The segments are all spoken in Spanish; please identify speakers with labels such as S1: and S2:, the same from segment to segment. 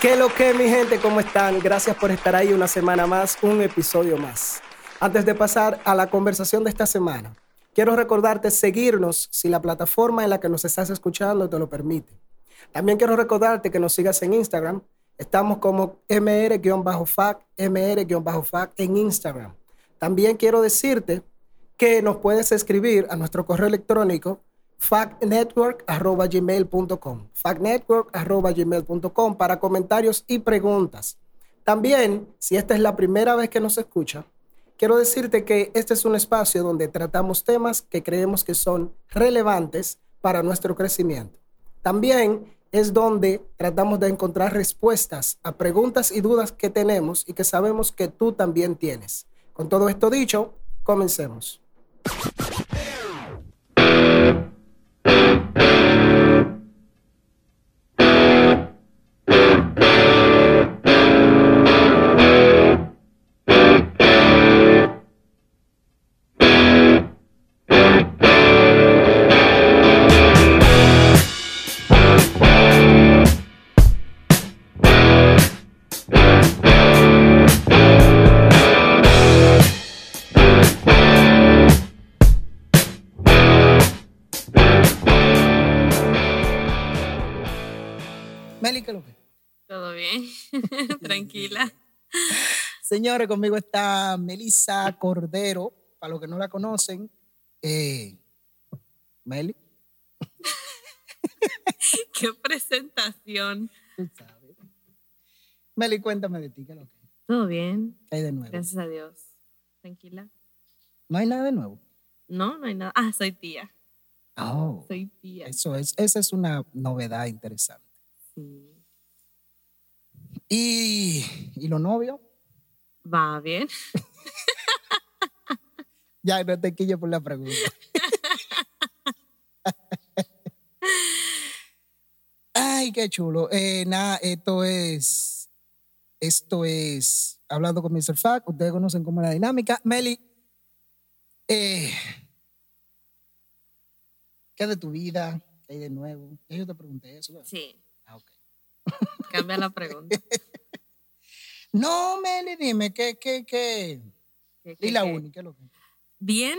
S1: ¿Qué lo que, mi gente? ¿Cómo están? Gracias por estar ahí una semana más, un episodio más. Antes de pasar a la conversación de esta semana, quiero recordarte seguirnos si la plataforma en la que nos estás escuchando te lo permite. También quiero recordarte que nos sigas en Instagram. Estamos como mr-fac, mr-fac en Instagram. También quiero decirte que nos puedes escribir a nuestro correo electrónico factnetwork.gmail.com factnetwork.gmail.com para comentarios y preguntas. También, si esta es la primera vez que nos escucha, quiero decirte que este es un espacio donde tratamos temas que creemos que son relevantes para nuestro crecimiento. También es donde tratamos de encontrar respuestas a preguntas y dudas que tenemos y que sabemos que tú también tienes. Con todo esto dicho, comencemos. Thank you. Meli, ¿qué es lo que?
S2: Todo bien, tranquila.
S1: Señores, conmigo está Melissa Cordero, para los que no la conocen. Eh, Meli,
S2: Qué presentación.
S1: tú sabes. Meli, cuéntame de ti, ¿qué es lo que?
S2: Todo bien,
S1: ¿Qué hay de nuevo?
S2: gracias a Dios. Tranquila.
S1: No hay nada de nuevo.
S2: No, no hay nada. Ah, soy tía.
S1: Oh,
S2: Soy tía.
S1: eso es, esa es una novedad interesante. ¿Y, y los novios?
S2: Va bien.
S1: Ya, no te quillo por la pregunta. Ay, qué chulo. Eh, nada, esto es, esto es Hablando con Mr. Fact. Ustedes conocen cómo es la dinámica. Meli, eh, ¿qué de tu vida? ¿Qué hay de nuevo? Yo te pregunté eso. ¿verdad?
S2: Sí. Cambia la pregunta.
S1: No, Meli, dime, ¿qué, qué, qué?
S2: ¿Qué-
S1: Y la única, ¿qué es lo que?
S2: Bien,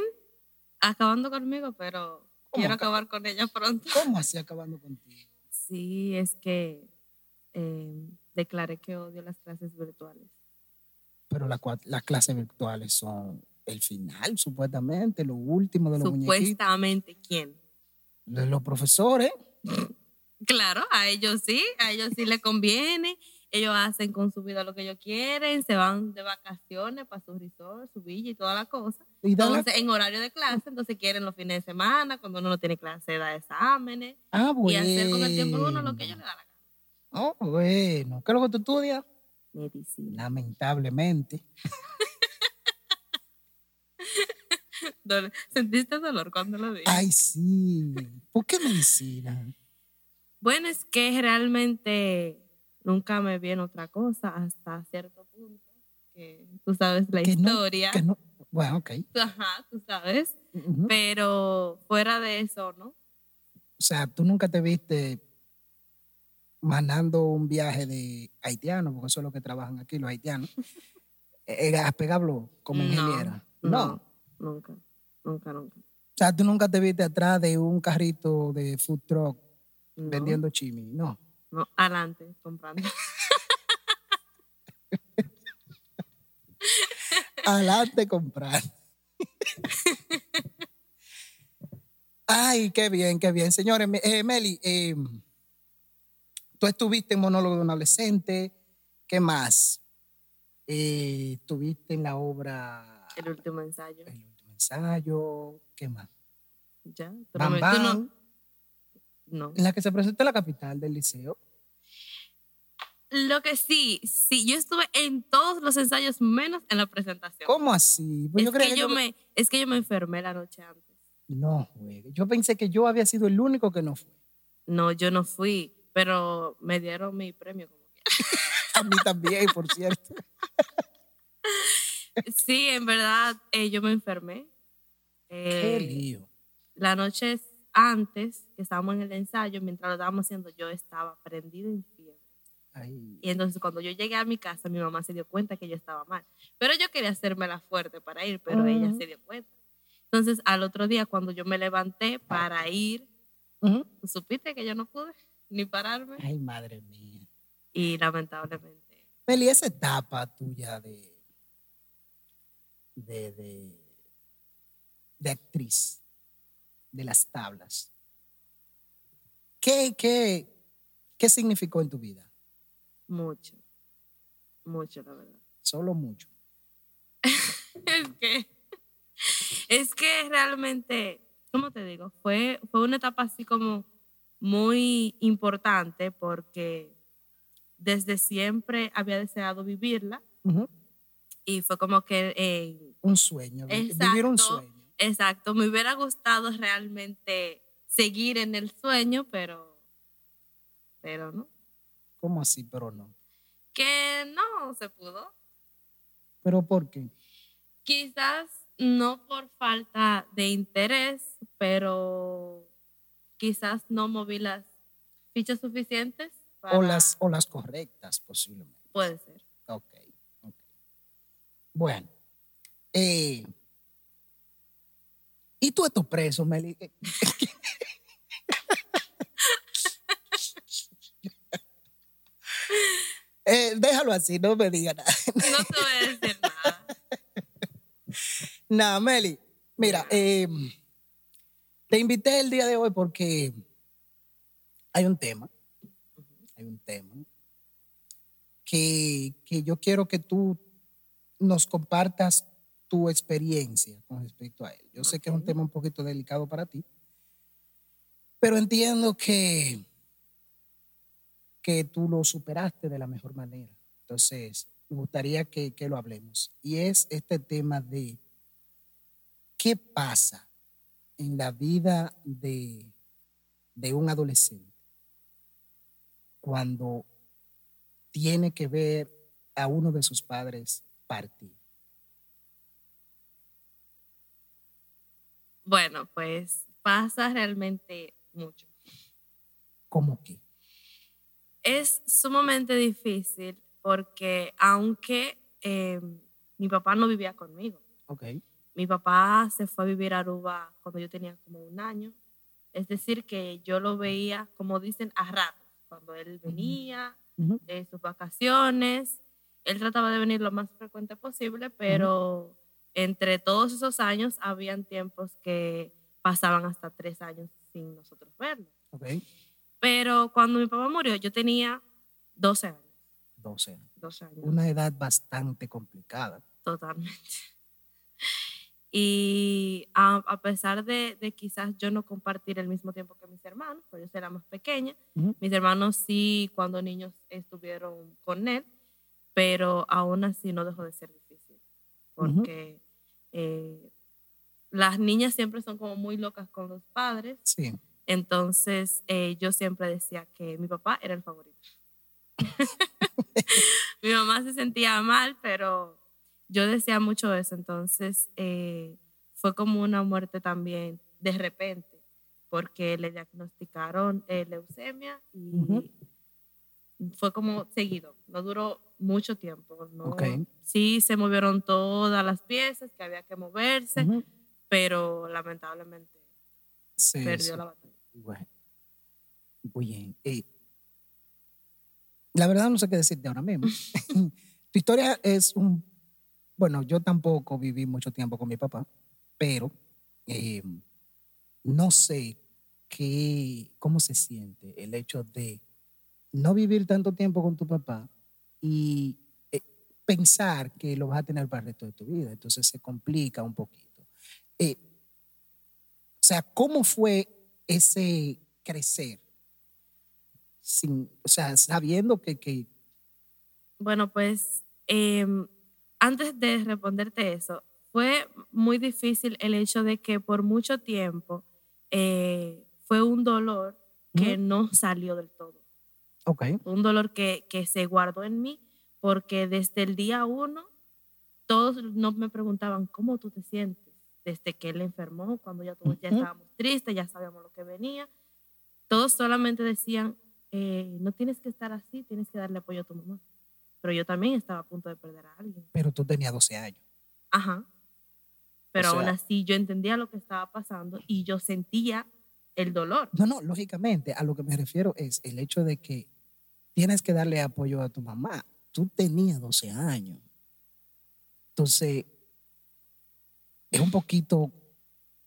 S2: acabando conmigo, pero
S1: ¿Cómo
S2: quiero acabar con ella pronto.
S1: ¿Cómo así acabando contigo?
S2: Sí, es que eh, declaré que odio las clases virtuales.
S1: Pero la las clases virtuales son el final, supuestamente, lo último de los muñequitos.
S2: Supuestamente, ¿quién?
S1: De los profesores.
S2: Claro, a ellos sí, a ellos sí les conviene. Ellos hacen con su vida lo que ellos quieren, se van de vacaciones para su resort, su villa y toda la cosa.
S1: Y
S2: Entonces, en horario de clase, entonces quieren los fines de semana, cuando uno no tiene clase, da exámenes
S1: ah,
S2: y
S1: bueno.
S2: hacer con el tiempo de uno lo que ellos le da la gana.
S1: Oh, bueno. ¿Qué es lo que tú estudias?
S2: Medicina.
S1: Lamentablemente.
S2: ¿Sentiste dolor cuando lo dije?
S1: Ay, sí. ¿Por qué medicina?
S2: Bueno, es que realmente nunca me vi en otra cosa hasta cierto punto. Que tú sabes la
S1: Que no-
S2: historia.
S1: Que no. Bueno, ok.
S2: Ajá, tú sabes. Pero fuera de eso, ¿no?
S1: O sea, tú nunca te viste mandando un viaje de haitiano, porque eso es lo que trabajan aquí los haitianos, eh, a pegarlo como ingeniera. No.
S2: No, nunca, nunca, nunca.
S1: O sea, tú nunca te viste atrás de un carrito de food truck
S2: No,
S1: vendiendo chimi. No.
S2: No, adelante, comprando.
S1: Adelante comprar. Ay, qué bien, qué bien. Señores, eh, Meli, eh, tú estuviste en monólogo de un adolescente. ¿Qué más? Eh, estuviste en la obra
S2: El último ensayo.
S1: El último ensayo. ¿Qué más?
S2: Ya. Pero
S1: Bam,
S2: me- tú no. No.
S1: en la que se presentó en la capital del liceo.
S2: Lo que sí, sí, yo estuve en todos los ensayos menos en la presentación.
S1: ¿Cómo así? Pues
S2: es,
S1: creía
S2: que yo
S1: yo-
S2: me, es que yo me enfermé la noche antes.
S1: No, güey. Yo pensé que yo había sido el único que no fue.
S2: No, yo no fui, pero me dieron mi premio como.
S1: A mí también, por cierto.
S2: Sí, en verdad, eh, yo me enfermé.
S1: Qué
S2: Eh,
S1: lío.
S2: la noche antes, que estábamos en el ensayo, mientras lo estábamos haciendo, yo estaba prendida en fiebre.
S1: Ay.
S2: Y entonces cuando yo llegué a mi casa, mi mamá se dio cuenta que yo estaba mal. Pero yo quería hacerme la fuerte para ir, pero ella
S1: Ujú.
S2: se dio cuenta. Entonces al otro día, cuando yo me levanté para ir,
S1: Ujú.
S2: ¿tú supiste que yo no pude ni pararme.
S1: Ay, madre mía.
S2: Y lamentablemente,
S1: Meli, esa etapa tuya de, de, de, de actriz, de las tablas, ¿qué, qué, ¿qué significó en tu vida?
S2: mucho, mucho, la verdad.
S1: Solo mucho.
S2: es que, es que realmente, ¿cómo te digo? Fue, fue una etapa así como muy importante porque desde siempre había deseado vivirla y fue como que, eh,
S1: Un sueño, vi- vivir un sueño.
S2: Exacto, me hubiera gustado realmente seguir en el sueño, pero, pero no,
S1: ¿Cómo así? Pero no.
S2: que no se pudo.
S1: ¿Pero por qué?
S2: Quizás no por falta de interés, pero quizás no moví las fichas suficientes para...
S1: O las, o las correctas, posiblemente.
S2: Puede ser.
S1: Ok, ok. Bueno. eh, ¿Y tú estos presos, Meli? Eh, déjalo así, no me diga nada.
S2: No te voy a decir nada.
S1: Nada, Meli. Mira, eh, te invité el día de hoy porque hay un tema, hay un tema que, que yo quiero que tú nos compartas tu experiencia con respecto a él. Yo sé que es un tema un poquito delicado para ti, pero entiendo que, que tú lo superaste de la mejor manera. Entonces, me gustaría que, que lo hablemos. Y es este tema de qué pasa en la vida de, de un adolescente cuando tiene que ver a uno de sus padres partir.
S2: Bueno, pues pasa realmente mucho.
S1: ¿Cómo que?
S2: Es sumamente difícil porque aunque eh, mi papá no vivía conmigo,
S1: Ok.
S2: mi papá se fue a vivir a Aruba cuando yo tenía como un año. Es decir, que yo lo veía, como dicen, a ratos, cuando él venía,
S1: Ujú.
S2: de sus vacaciones. Él trataba de venir lo más frecuente posible, pero entre todos esos años habían tiempos que pasaban hasta tres años sin nosotros verlo.
S1: Ok.
S2: Pero cuando mi papá murió, yo tenía 12 años.
S1: 12.
S2: 12 años.
S1: Una edad bastante complicada.
S2: Totalmente. Y a, a pesar de, de quizás yo no compartir el mismo tiempo que mis hermanos, pues yo era más pequeña, mis hermanos sí cuando niños estuvieron con él, pero aún así no dejó de ser porque eh, las niñas siempre son como muy locas con los padres,
S1: Sí.
S2: entonces eh, yo siempre decía que mi papá era el favorito. mi mamá se sentía mal, pero yo decía mucho eso, entonces eh, fue como una muerte también de repente, porque le diagnosticaron leucemia y. fue como seguido, no duró mucho tiempo. ¿no? Sí se movieron todas las piezas que había que moverse, pero lamentablemente
S1: Sí,
S2: perdió
S1: sí.
S2: la batalla.
S1: Bueno, muy bien. Eh, la verdad no sé qué decirte ahora mismo. tu historia es un... Bueno, yo tampoco viví mucho tiempo con mi papá, pero eh, no sé qué, cómo se siente el hecho de no vivir tanto tiempo con tu papá y eh, pensar que lo vas a tener para el resto de tu vida. Entonces se complica un poquito. Eh, o sea, ¿cómo fue ese crecer? Sin, o sea, sabiendo que, que
S2: Bueno, pues em, antes de responderte eso, fue muy difícil el hecho de que por mucho tiempo eh, fue un dolor que no salió del todo. Un dolor que, que se guardó en mí porque desde el día uno todos no me preguntaban cómo tú te sientes desde que él enfermó, cuando ya todos ya estábamos tristes, ya sabíamos lo que venía. Todos solamente decían eh, no tienes que estar así, tienes que darle apoyo a tu mamá. Pero yo también estaba a punto de perder a alguien.
S1: Pero tú tenías 12 años.
S2: Ajá. Pero
S1: O sea-
S2: aún así yo entendía lo que estaba pasando y yo sentía el dolor.
S1: No, no, lógicamente, a lo que me refiero es el hecho de que tienes que darle apoyo a tu mamá. Tú tenías 12 años. Entonces, es un poquito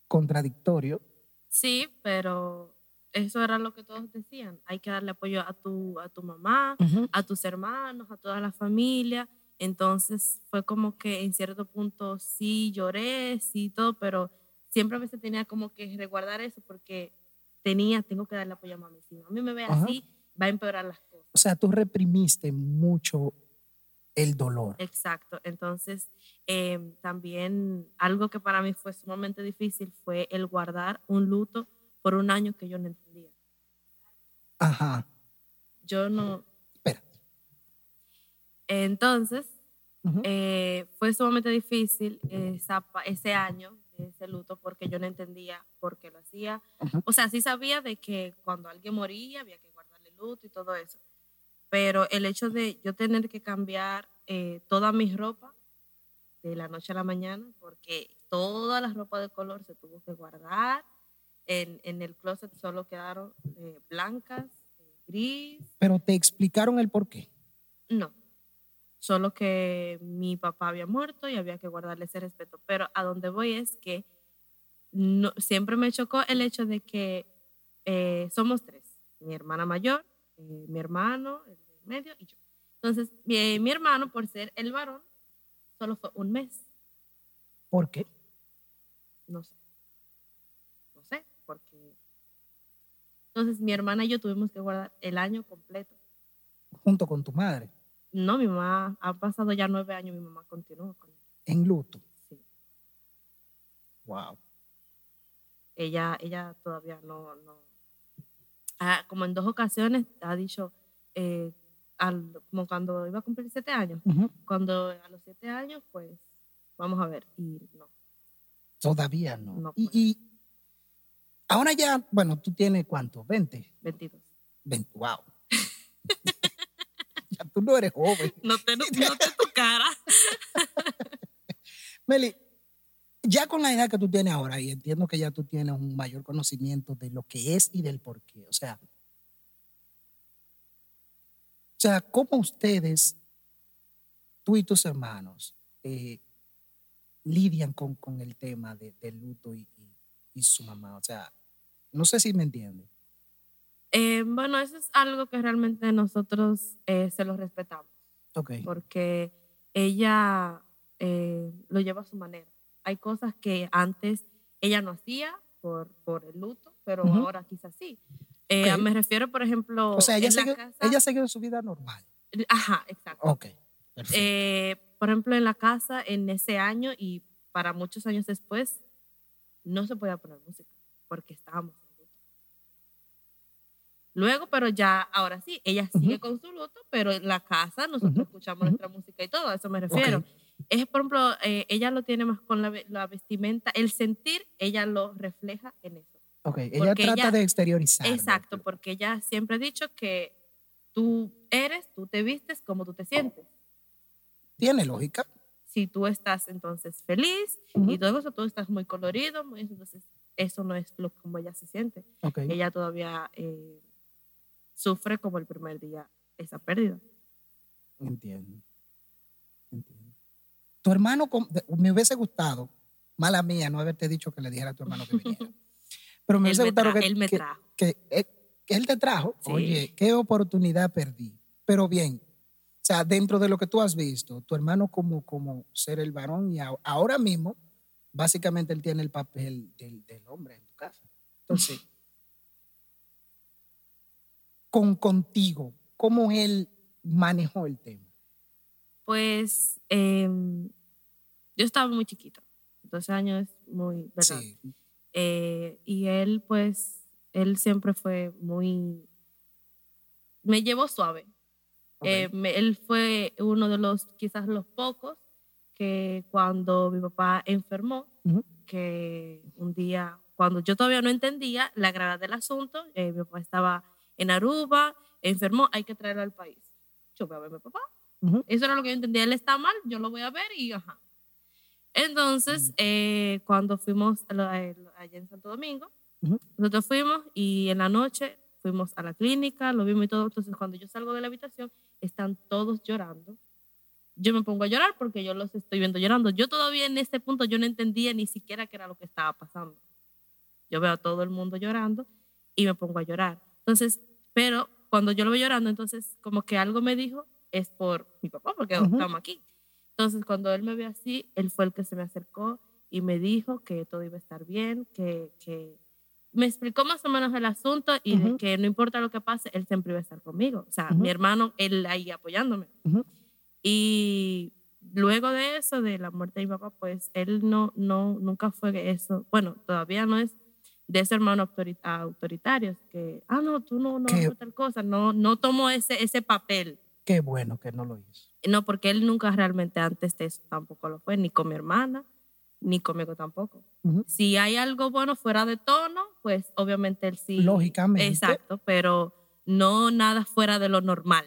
S1: contradictorio.
S2: Sí, pero eso era lo que todos decían. Hay que darle apoyo a tu, a tu mamá, a tus hermanos, a toda la familia. Entonces fue como que en cierto punto sí lloré, sí todo, pero siempre a veces tenía como que resguardar eso porque tenía, tengo que darle apoyo a mami. Si mami me ve
S1: Ajá.
S2: así, va a empeorar las.
S1: O sea, tú reprimiste mucho el dolor.
S2: Exacto. Entonces, eh, también algo que para mí fue sumamente difícil fue el guardar un luto por un año que yo no entendía.
S1: Ajá.
S2: Yo no...
S1: Espera.
S2: Entonces, eh, fue sumamente difícil esa ese año, ese luto, porque yo no entendía por qué lo hacía. O sea, sí sabía de que cuando alguien moría había que guardarle luto y todo eso. Pero el hecho de yo tener que cambiar eh, toda mi ropa de la noche a la mañana, porque toda la ropa de color se tuvo que guardar. En, en el closet solo quedaron eh, blancas, gris,
S1: Pero te explicaron el por qué.
S2: no. Solo que mi papá había muerto y había que guardarle ese respeto. Pero a donde voy es que no, siempre me chocó el hecho de que eh, somos tres. Mi hermana mayor, eh, mi hermano, el de medio y yo. Entonces, mi, mi hermano, por ser el varón, solo fue un mes.
S1: ¿Por qué?
S2: No sé. No sé, porque... Entonces, mi hermana y yo tuvimos que guardar el año completo.
S1: Junto con tu madre,
S2: No, mi mamá, ha pasado ya nueve años, mi mamá continúa con él.
S1: en luto.
S2: Sí.
S1: Wow.
S2: Ella, ella todavía no, no. Ah, como en dos ocasiones ha dicho, eh, al- como cuando iba a cumplir siete años, cuando a los siete años, pues vamos a ver. Y no.
S1: Todavía no.
S2: No,
S1: y,
S2: pues.
S1: y ahora ya, bueno, tú tienes cuánto? 20.
S2: 22.
S1: 20. Wow. ya tú no eres joven.
S2: No te, no, te tu cara.
S1: Meli, ya con la edad que tú tienes ahora, y entiendo que ya tú tienes un mayor conocimiento de lo que es y del por qué. O sea, o sea, ¿cómo ustedes, tú y tus hermanos, eh, lidian con, con el tema de- del luto y, y- y su mamá? O sea, no sé si me entienden.
S2: Eh, bueno, eso es algo que realmente nosotros eh, se lo respetamos.
S1: Ok.
S2: porque ella eh, lo lleva a su manera. Hay cosas que antes ella no hacía por, por el luto, pero ahora quizás sí. Eh. Me refiero, por ejemplo,
S1: O sea, ella
S2: en la
S1: sigue,
S2: casa-
S1: ella sigue su vida normal.
S2: Ajá, exacto.
S1: Ok. Perfecto.
S2: Eh, por ejemplo, en la casa, en ese año y para muchos años después, no se podía poner música porque estábamos en luto. Luego, pero ya, ahora sí, ella sigue con su luto, pero en la casa nosotros escuchamos nuestra música y todo, a eso me refiero. Es, por ejemplo, eh, ella lo tiene más con la, la vestimenta, el sentir, ella lo refleja en eso.
S1: Ok, ella
S2: porque
S1: trata
S2: ella-
S1: de exteriorizar.
S2: Exacto, porque ella siempre ha dicho que tú eres, tú te vistes como tú te sientes
S1: Tiene lógica.
S2: si tú estás entonces feliz
S1: Ujú.
S2: y todo eso, tú estás muy colorido, muy, entonces eso no es lo como ella se siente.
S1: Ok.
S2: Ella todavía eh, sufre como el primer día esa pérdida.
S1: Entiendo. Tu hermano, me hubiese gustado, mala mía, no haberte dicho que le dijera a tu hermano que viniera. Pero me hubiese gustado que,
S2: él me trajo.
S1: que, eh, que él te trajo.
S2: Sí.
S1: Oye, qué oportunidad perdí. Pero bien, o sea, dentro de lo que tú has visto, tu hermano como, como ser el varón y ahora mismo, básicamente él tiene el papel del, del hombre en tu casa. Entonces, con contigo, ¿cómo él manejó el tema?
S2: Pues em, yo estaba muy chiquita, 12 años muy, ¿verdad?
S1: Sí.
S2: Eh, y él, pues, él siempre fue muy, me llevó suave. Eh, me- él fue uno de los, quizás los pocos, que cuando mi papá enfermó, que un día, cuando yo todavía no entendía la gravedad del asunto, eh, mi papá estaba en Aruba enfermó, hay que traerlo al país. Yo voy a ver a mi papá.
S1: Ujú.
S2: Eso era lo que yo entendía. Él está mal, yo lo voy a ver y ajá. Entonces, eh, cuando fuimos a a- allá en Santo Domingo,
S1: Ujú.
S2: nosotros fuimos y en la noche fuimos a la clínica, lo vimos y todo. Entonces, cuando yo salgo de la habitación, están todos llorando. Yo me pongo a llorar porque yo los estoy viendo llorando. Yo todavía en ese punto yo no entendía ni siquiera qué era lo que estaba pasando. Yo veo a todo el mundo llorando y me pongo a llorar. Entonces, pero cuando yo lo veo llorando, entonces como que algo me dijo, es por mi papá, porque
S1: Ujú.
S2: estamos aquí. Entonces, cuando él me vio así, él fue el que se me acercó y me dijo que todo iba a estar bien, que, que me explicó más o menos el asunto y de que no importa lo que pase, él siempre iba a estar conmigo. O sea, mi hermano, él ahí apoyándome. Y luego de eso, de la muerte de mi papá, pues él no, no, nunca fue eso. Bueno, todavía no es de ese hermano autori- autoritario, que, ah, no, tú no, no tal cosa, no, no tomó ese, ese papel.
S1: Qué bueno que no lo hizo.
S2: No, porque él nunca realmente antes de eso tampoco lo fue, ni con mi hermana, ni conmigo tampoco.
S1: Ujú.
S2: Si hay algo bueno fuera de tono, pues obviamente él sí.
S1: Lógicamente.
S2: Exacto, pero no nada fuera de lo normal.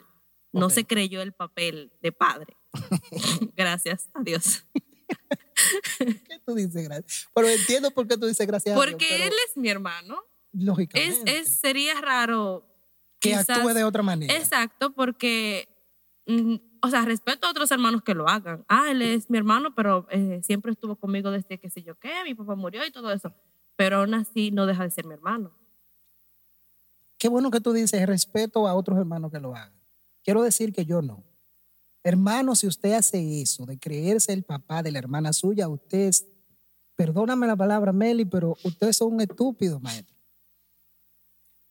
S2: No
S1: Ok.
S2: se creyó el papel de padre. Gracias a Dios.
S1: ¿Qué tú dices gracias? Pero entiendo por qué tú dices gracias a Dios,
S2: Porque él es mi hermano. Es,
S1: lógicamente
S2: es, sería raro.
S1: Que
S2: quizás-
S1: actúe de otra manera.
S2: Exacto, porque, mm, o sea, respeto a otros hermanos que lo hagan. Ah, él es mi hermano, pero eh, siempre estuvo conmigo desde que sé yo qué, mi papá murió y todo eso. Pero aún así no deja de ser mi hermano.
S1: Qué bueno que tú dices respeto a otros hermanos que lo hagan. Quiero decir que yo no. Hermano, si usted hace eso, de creerse el papá de la hermana suya, usted es, perdóname la palabra, Meli, pero usted es un estúpido, maestro.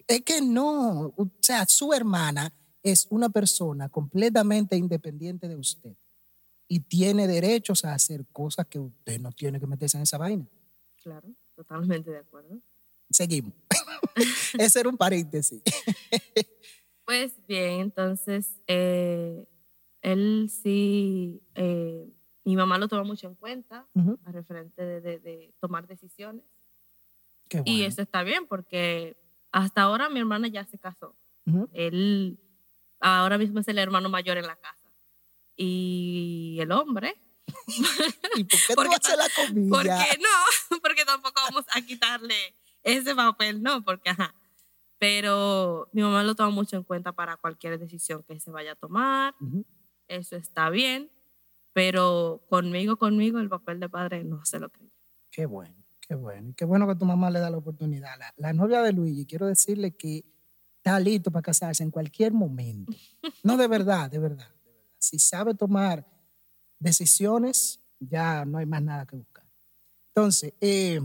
S1: Es que no, o sea, su hermana es una persona completamente independiente de usted y tiene derechos a hacer cosas que usted no tiene que meterse en esa vaina.
S2: Claro, totalmente de acuerdo.
S1: Seguimos. Ese era un paréntesis.
S2: Pues bien, entonces eh, él sí, eh, mi mamá lo toma mucho en cuenta
S1: Ujú.
S2: a referente de, de- de tomar decisiones.
S1: Qué
S2: Y
S1: bueno.
S2: eso está bien porque hasta ahora mi hermana ya se casó. Él ahora mismo es el hermano mayor en la casa. Y el hombre,
S1: ¿Y por qué tú
S2: Porque
S1: haces la comida?
S2: ¿por qué no? Porque tampoco vamos a quitarle ese papel, ¿no? Porque, ajá. Pero mi mamá lo toma mucho en cuenta para cualquier decisión que se vaya a tomar. Eso está bien. Pero conmigo, conmigo, el papel de padre no se lo cree.
S1: Qué bueno, qué bueno. Qué bueno que tu mamá le da la oportunidad. La, la novia de Luigi, quiero decirle que está listo para casarse en cualquier momento. No, de verdad, de verdad, de verdad. Si sabe tomar decisiones, ya no hay más nada que buscar. Entonces, eh,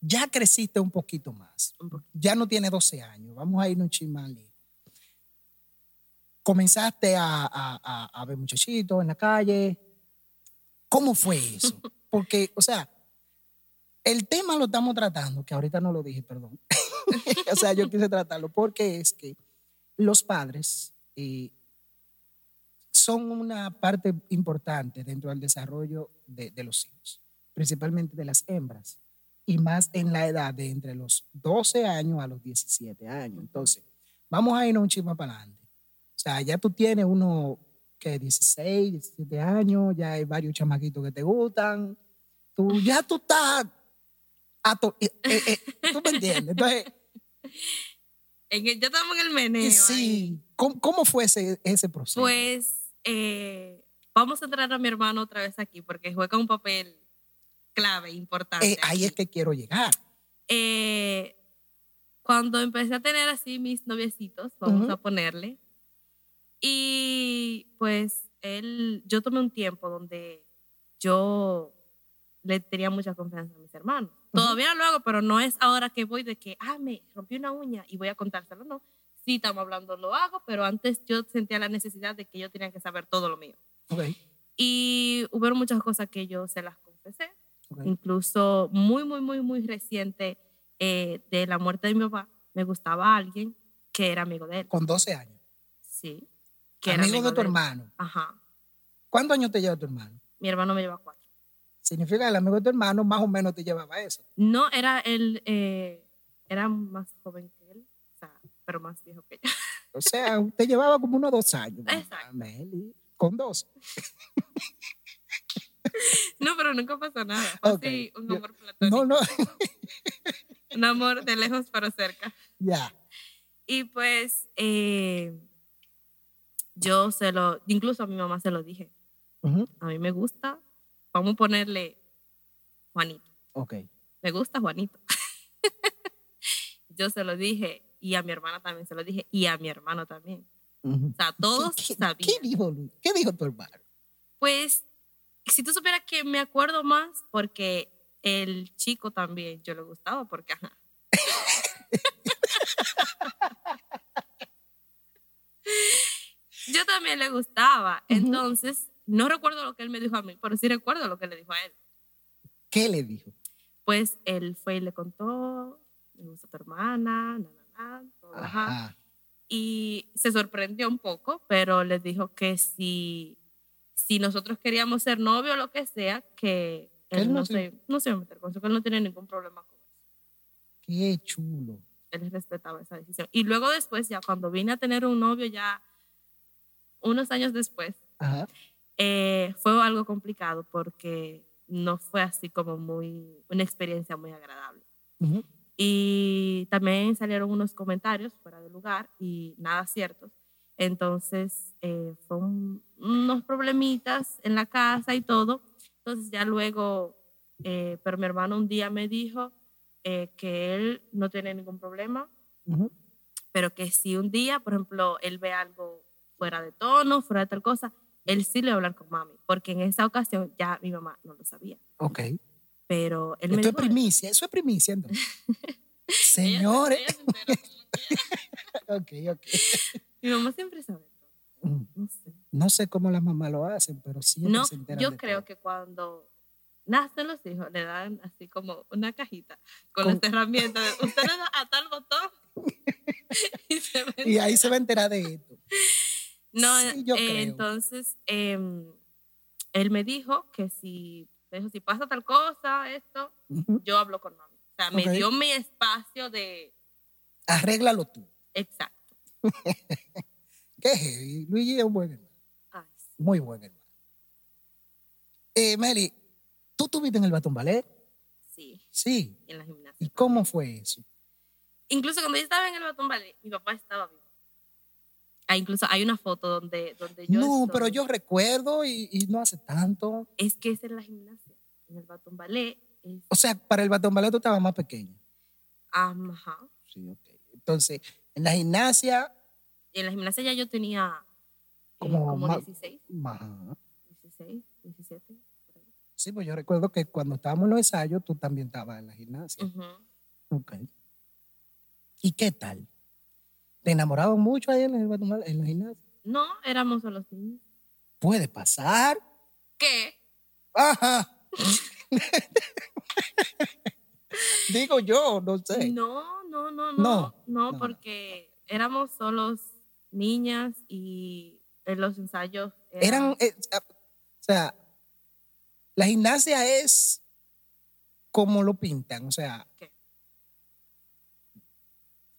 S1: ya creciste un poquito más. Ya no tiene 12 años. Vamos a ir un chimali. Comenzaste a, a- a- a ver muchachitos en la calle. ¿Cómo fue eso? Porque, o sea, el tema lo estamos tratando, que ahorita no lo dije, perdón. o sea, yo quise tratarlo porque es que los padres eh, son una parte importante dentro del desarrollo de, los hijos, principalmente de las hembras, y más en la edad de entre los 12 años a los 17 años. Entonces, vamos a irnos un chisme para adelante. O sea, ya tú tienes uno que 16, 17 años, ya hay varios chamaquitos que te gustan. Tú ya tú estás ato- eh, eh, eh, ¿Tú me entiendes? Entonces,
S2: En el- ya estamos en el meneo. ahí.
S1: sí, ¿cómo, cómo fue ese, ese proceso?
S2: Pues eh, vamos a entrar a mi hermano otra vez aquí porque juega un papel clave, importante.
S1: Eh, ahí es que quiero llegar.
S2: Eh, cuando empecé a tener así mis noviecitos, vamos a ponerle, y pues él, yo tomé un tiempo donde yo le tenía mucha confianza a mis hermanos. Todavía lo hago, pero no es ahora que voy de que, ah, me rompí una uña y voy a contárselo, no. Sí, estamos hablando, lo hago, pero antes yo sentía la necesidad de que yo tenía que saber todo lo mío.
S1: Ok,
S2: Y hubo muchas cosas que yo se las confesé
S1: ok.
S2: incluso muy, muy, muy, muy reciente eh, de la muerte de mi papá, me gustaba alguien que era amigo de él.
S1: Con 12 años.
S2: Sí. Que era
S1: Amigo de tu hermano.
S2: Ajá.
S1: ¿Cuántos años te lleva tu hermano?
S2: Mi hermano me lleva cuatro.
S1: Significa que el amigo de tu hermano más o menos te llevaba eso.
S2: No, era él, eh, era más joven que él. O sea, pero más viejo que yo.
S1: O sea, usted llevaba como unos dos años.
S2: Exacto.
S1: Meli, con dos.
S2: No, pero nunca pasó nada. Fue así, un amor platónico.
S1: No, no.
S2: Un amor de lejos pero cerca.
S1: ya.
S2: Y pues eh, yo se lo, incluso a mi mamá se lo dije. A mí me gusta, vamos a ponerle Juanito.
S1: Ok.
S2: Me gusta Juanito. yo se lo dije y a mi hermana también se lo dije y a mi hermano también. O sea, todos
S1: ¿Qué,
S2: sabían.
S1: ¿Qué dijo? ¿Qué dijo tu hermano?
S2: Pues, si tú supieras que me acuerdo más porque el chico también yo le gustaba porque, ajá. yo también le gustaba. Entonces, no recuerdo lo que él me dijo a mí, pero sí recuerdo lo que le dijo a él.
S1: ¿Qué le dijo?
S2: Pues él fue y le contó, me gusta tu hermana, na, na, na, todo, ajá.
S1: Ajá.
S2: y se sorprendió un poco, pero les dijo que si, si nosotros queríamos ser novio o lo que sea, que él
S1: él no se,
S2: no se iba a meter con eso, que él no tiene ningún problema con eso.
S1: Qué chulo.
S2: Él respetaba esa decisión. Y luego después, ya cuando vine a tener un novio, ya unos años después,
S1: Ajá.
S2: eh, fue algo complicado porque no fue así como muy, una experiencia muy agradable. Y también salieron unos comentarios fuera de lugar y nada ciertos. Entonces, eh, fue un- unos problemitas en la casa y todo. Entonces, ya luego, eh, pero mi hermano un día me dijo eh, que él no tiene ningún problema, pero que si un día, por ejemplo, él ve algo fuera de tono, fuera de tal cosa, él sí le va a hablar con mami, porque en esa ocasión ya mi mamá no lo sabía.
S1: Ok.
S2: Pero él me
S1: Esto es
S2: dijo,
S1: primicia, eso es primicia
S2: se-
S1: Señores. Ok, ok.
S2: Mi mamá siempre sabe todo.
S1: Mm.
S2: No sé.
S1: No sé cómo las mamás lo hacen, pero siempre
S2: No,
S1: se enteran
S2: yo
S1: de
S2: creo
S1: todo.
S2: que cuando nacen los hijos le dan así como una cajita con,
S1: Con-
S2: las herramientas. de, Usted le da a tal botón y se ve.
S1: Y ahí se va a enterar de esto.
S2: No,
S1: Sí, yo
S2: eh,
S1: creo.
S2: entonces em, él me dijo que si, dijo, si pasa tal cosa, esto, yo hablo con mami. O sea, me dio mi espacio de
S1: Arréglalo tú.
S2: exacto.
S1: Qué heavy. Luigi es un buen hermano.
S2: Ay, sí.
S1: Muy buen hermano. Eh, Meli, ¿tú estuviste en el Batón Ballet?
S2: sí,
S1: Sí.
S2: en la gimnasia.
S1: ¿Y cómo fue eso?
S2: Incluso cuando yo estaba en el Batón Ballet, mi papá estaba vivo. Ah, incluso hay una foto donde, donde yo.
S1: no,
S2: estoy.
S1: pero yo recuerdo y, y no hace tanto.
S2: Es que es en la gimnasia. En el Batón Ballet es.
S1: O sea, para el Batón Ballet tú estabas más pequeña.
S2: Ajá.
S1: Sí, ok. Entonces, en la gimnasia,
S2: en la gimnasia ya yo tenía eh,
S1: Como ma-
S2: 16,
S1: ajá.
S2: 16, 17. por ahí.
S1: Sí, pues yo recuerdo que cuando estábamos en los ensayos, tú también estabas en la gimnasia.
S2: Ujú.
S1: Ok. ¿Y qué tal? ¿Te enamoraban mucho ahí en el en la gimnasia?
S2: No, éramos solo niños.
S1: Puede pasar.
S2: ¿Qué?
S1: Ajá. Digo yo, no sé.
S2: No, no, no,
S1: No,
S2: no, no,
S1: no.
S2: porque éramos solos niñas y en los ensayos
S1: Eran, eh, o sea, la gimnasia es como lo pintan, o sea,
S2: ¿Qué?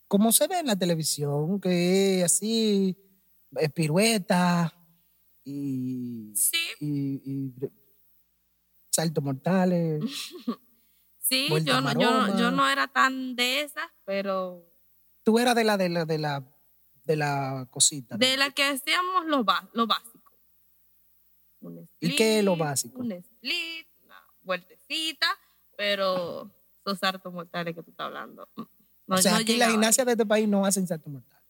S1: Como se ve en la televisión, que así, eh, pirueta y,
S2: Sí.
S1: y, y saltos mortales.
S2: Sí, yo no, yo, no-
S1: maroma.
S2: yo no era tan de esas, pero
S1: Tú eras de la de la de la de la cosita.
S2: de la que hacíamos lo, lo básico. Un
S1: ¿Y qué es lo básico?
S2: Un split, una vueltecita, pero esos hartos mortales que tú estás hablando. No,
S1: o sea,
S2: no
S1: aquí la
S2: llegaba ahí.
S1: gimnasia de este país no hacen saltos mortales.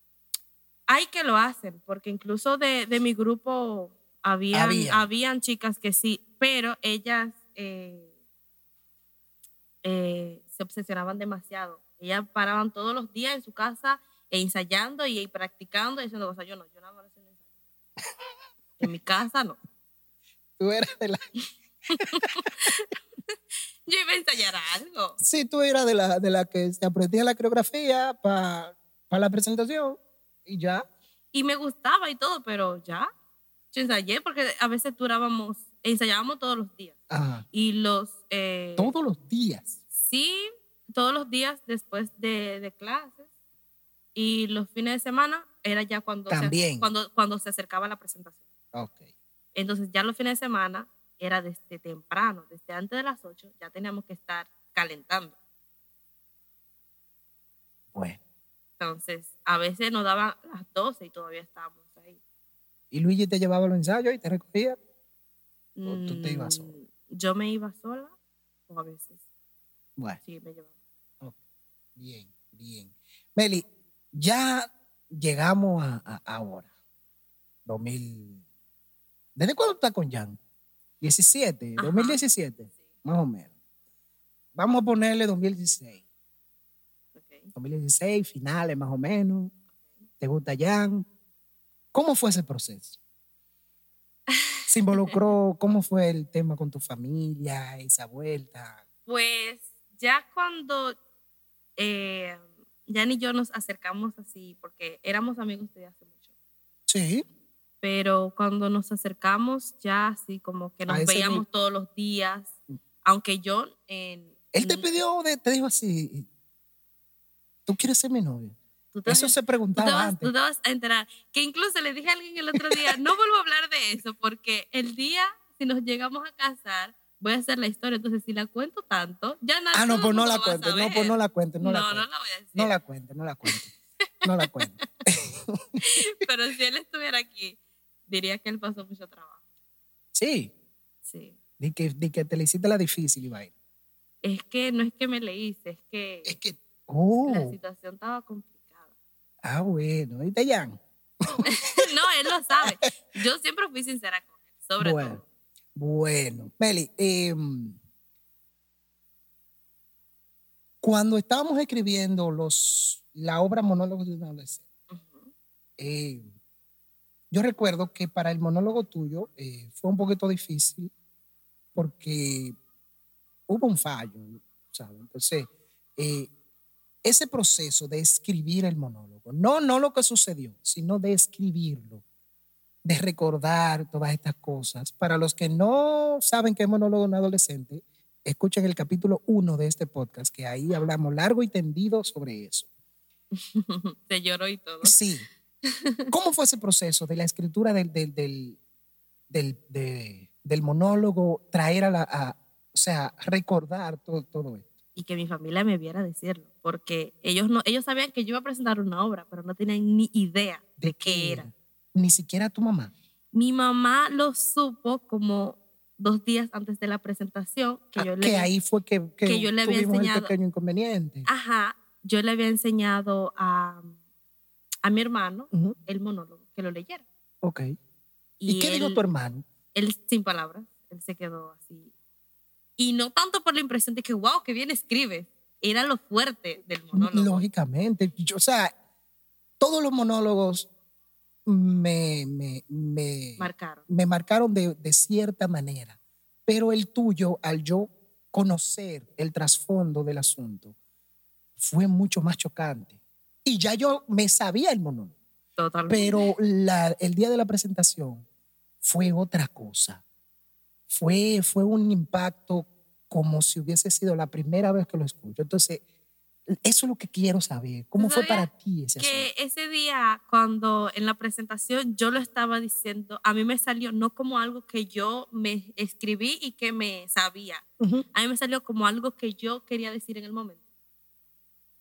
S2: Hay que lo hacen, porque incluso de, de mi grupo habían,
S1: Habían.
S2: habían chicas que sí, pero ellas eh, eh, se obsesionaban demasiado. Ellas paraban todos los días en su casa e ensayando y, practicando y diciendo cosas. Yo no, yo nada más hacía ensayo. En mi casa no.
S1: Tú eras de la
S2: Yo iba a ensayar algo.
S1: Sí, tú eras de la, de la que se aprendía la coreografía para la presentación y ya.
S2: Y me gustaba y todo, pero ya. Yo ensayé porque a veces durábamos, ensayábamos todos los días.
S1: Ajá.
S2: Y los... eh,
S1: Todos los días.
S2: Sí, todos los días después de, de clases. Y los fines de semana era ya cuando,
S1: También.
S2: Se, cuando, cuando se acercaba la presentación.
S1: Ok.
S2: Entonces ya los fines de semana era desde temprano, desde antes de las 8, ya teníamos que estar calentando.
S1: Bueno.
S2: Entonces, a veces nos daban las 12 y todavía estábamos ahí.
S1: ¿Y Luigi te llevaba los ensayos y te recogía? ¿O tú te ibas sola?
S2: Mm, Yo me iba sola o a veces
S1: Bueno.
S2: sí me llevaba.
S1: Ok, Bien, bien. Meli, ya llegamos a, a- ahora. 2000. ¿Desde cuándo estás con Jan? 17,
S2: Ajá.
S1: 2017,
S2: Sí,
S1: más o menos. Vamos a ponerle 2016.
S2: ok.
S1: 2016, finales más o menos. ¿Te gusta Jan? ¿Cómo fue ese proceso? ¿Se involucró? ¿Cómo fue el tema con tu familia, esa vuelta?
S2: Pues ya cuando eh, Jan y yo nos acercamos así, porque éramos amigos desde hace mucho,
S1: Sí.
S2: Pero cuando nos acercamos ya así como que nos veíamos todos los días, aunque yo en...
S1: Él te pidió, de- te dijo así, ¿tú quieres ser mi
S2: te-
S1: Eso se
S2: tú te,
S1: preguntaba
S2: vas,
S1: antes.
S2: tú te vas a enterar. Que incluso le dije a alguien el otro día, no vuelvo a hablar de eso, porque el día, si nos llegamos a casar, voy a hacer la historia. Entonces, si la cuento tanto, ya nada
S1: Ah, no, pues no la cuentes, no, pues no la cuentes, no,
S2: No,
S1: la
S2: no
S1: cuentes.
S2: la voy a decir.
S1: No la cuentes, no la cuentes. No la cuentes.
S2: Pero si él estuviera aquí, diría que él pasó mucho trabajo.
S1: Sí,
S2: Sí.
S1: di que, di que te le hiciste la difícil, Ibai.
S2: Es que no es que me le hice, es que
S1: Es que, oh,
S2: la situación estaba complicada.
S1: ah, bueno, ¿viste, Jan?
S2: no, él lo sabe. Yo siempre fui sincera con él, sobre
S1: Bueno.
S2: todo.
S1: Bueno, Meli, em, cuando estábamos escribiendo los, la obra Monólogos de un adolescente,
S2: Ujú.
S1: eh, yo recuerdo que para el monólogo tuyo eh, fue un poquito difícil porque hubo un fallo, ¿sabes? Entonces, eh, ese proceso de escribir el monólogo, no, no lo que sucedió, sino de escribirlo, de recordar todas estas cosas. Para los que no saben qué es monólogo de un adolescente, escuchen el capítulo 1 de este podcast, que ahí hablamos largo y tendido sobre eso.
S2: Se lloró y todo.
S1: Sí. ¿Cómo fue ese proceso de la escritura del, del, del, del, de- del monólogo, traer a la, a- o sea, recordar todo, todo esto?
S2: Y que mi familia me viera decirlo, porque ellos no, ellos sabían que yo iba a presentar una obra, pero no tenían ni idea de qué era.
S1: Ni siquiera tu mamá.
S2: Mi mamá lo supo como dos días antes de la presentación, que
S1: Ah,
S2: yo
S1: que
S2: le
S1: ahí fue que, que,
S2: que yo le había
S1: el
S2: enseñado.
S1: pequeño inconveniente.
S2: Ajá, yo le había enseñado a, a mi hermano el monólogo, que lo leyera.
S1: Ok. ¿Y, qué dijo
S2: él-
S1: tu hermano?
S2: Él sin palabras, él se quedó así. Y no tanto por la impresión de que, wow, qué bien escribe. Era lo fuerte del monólogo.
S1: Lógicamente. Yo, o sea, todos los monólogos me, me, me,
S2: Marcaron.
S1: me marcaron de, de cierta manera, pero el tuyo, al yo conocer el trasfondo del asunto, fue mucho más chocante. Y ya yo me sabía el monólogo,
S2: Totalmente.
S1: pero la- el día de la presentación fue otra cosa. Fue, fue un impacto como si hubiese sido la primera vez que lo escucho. Entonces, eso es lo que quiero saber. ¿Cómo
S2: ¿Tú
S1: fue para ti ese
S2: que
S1: asunto?
S2: ese día, cuando en la presentación yo lo estaba diciendo, a mí me salió no como algo que yo me escribí y que me sabía. A mí me salió como algo que yo quería decir en el momento.